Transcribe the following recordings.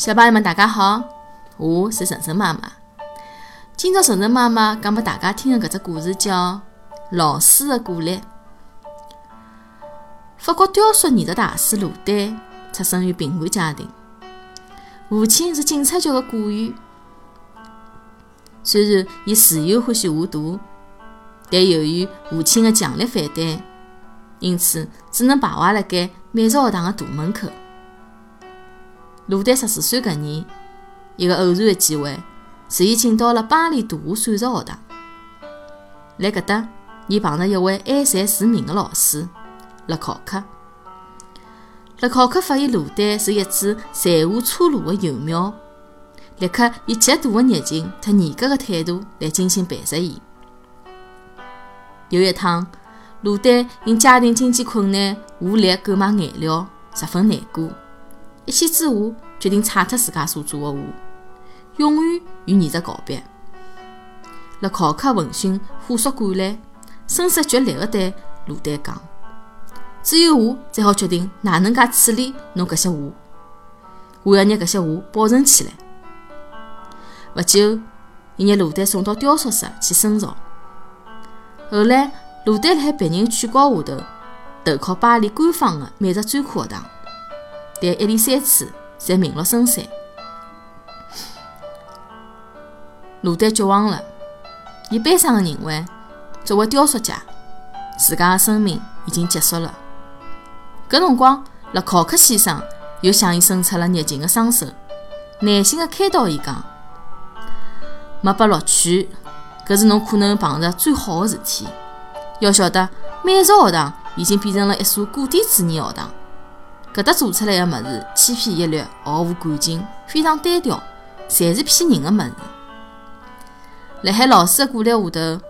小朋友们，大家好，我是晨晨妈妈。今朝晨晨妈妈讲拨大家听的搿只故事叫《老师的鼓励》。法国雕塑艺术大师卢丹出生于贫寒家庭，父亲是警察局的雇员。虽然伊自幼欢喜画图，但由于父亲的强烈反对，因此只能徘徊辣盖美术学堂的大门口。鲁丹十四岁搿年，一个偶然的机会，使伊进到了巴黎图画算术学堂。辣搿搭，伊碰着一位爱才如命的老师勒考克。勒考克发现鲁丹是一只才华初露的幼苗，立刻以极大的热情和严格的态度来精心培植伊。有一趟，鲁丹因家庭经济困难无力购买颜料，十分难过。一气之下，决定拆脱自家所做的画，永远与艺术告别。勒考克闻讯火速赶来，声色俱厉地对卢丹讲：“只有我才好决定哪能介处理侬搿些画，我要拿搿些画保存起来。”不久，伊拿卢丹送到雕塑室去深造。后来，卢丹辣海别人劝告下头，投靠巴黎官方的美术专科学堂。但一连三次侪名落孙山，卢丹绝望了。伊悲伤地认为，作为雕塑家，自家的生命已经结束了。搿辰光，勒考克先生又向伊伸出了热情的双手，耐心地开导伊讲：“没被录取，搿是侬可能碰着最好的事体。要晓得，美术学堂已经变成了一所古典主义学堂。”搿搭做出来个物事千篇一律，毫无感情，非常单调，侪是骗人的物事。辣海老师的鼓励下头，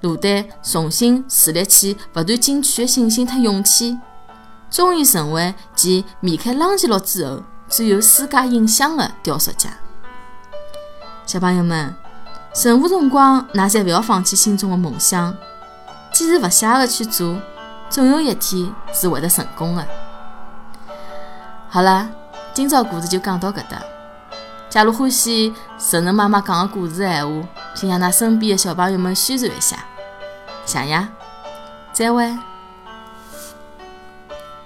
卢丹重新树立起勿断进取的信心和勇气，终于成为继米开朗基罗之后最有世界影响的雕塑家。小朋友们，任何辰光，㑚侪勿要放弃心中的梦想，坚持勿懈个去做，总有一天是会得成功的。好了，今朝故事就讲到搿搭。假如欢喜晨晨妈妈讲的故事闲话，请向㑚身边的小朋友们宣传一下。谢谢，再会。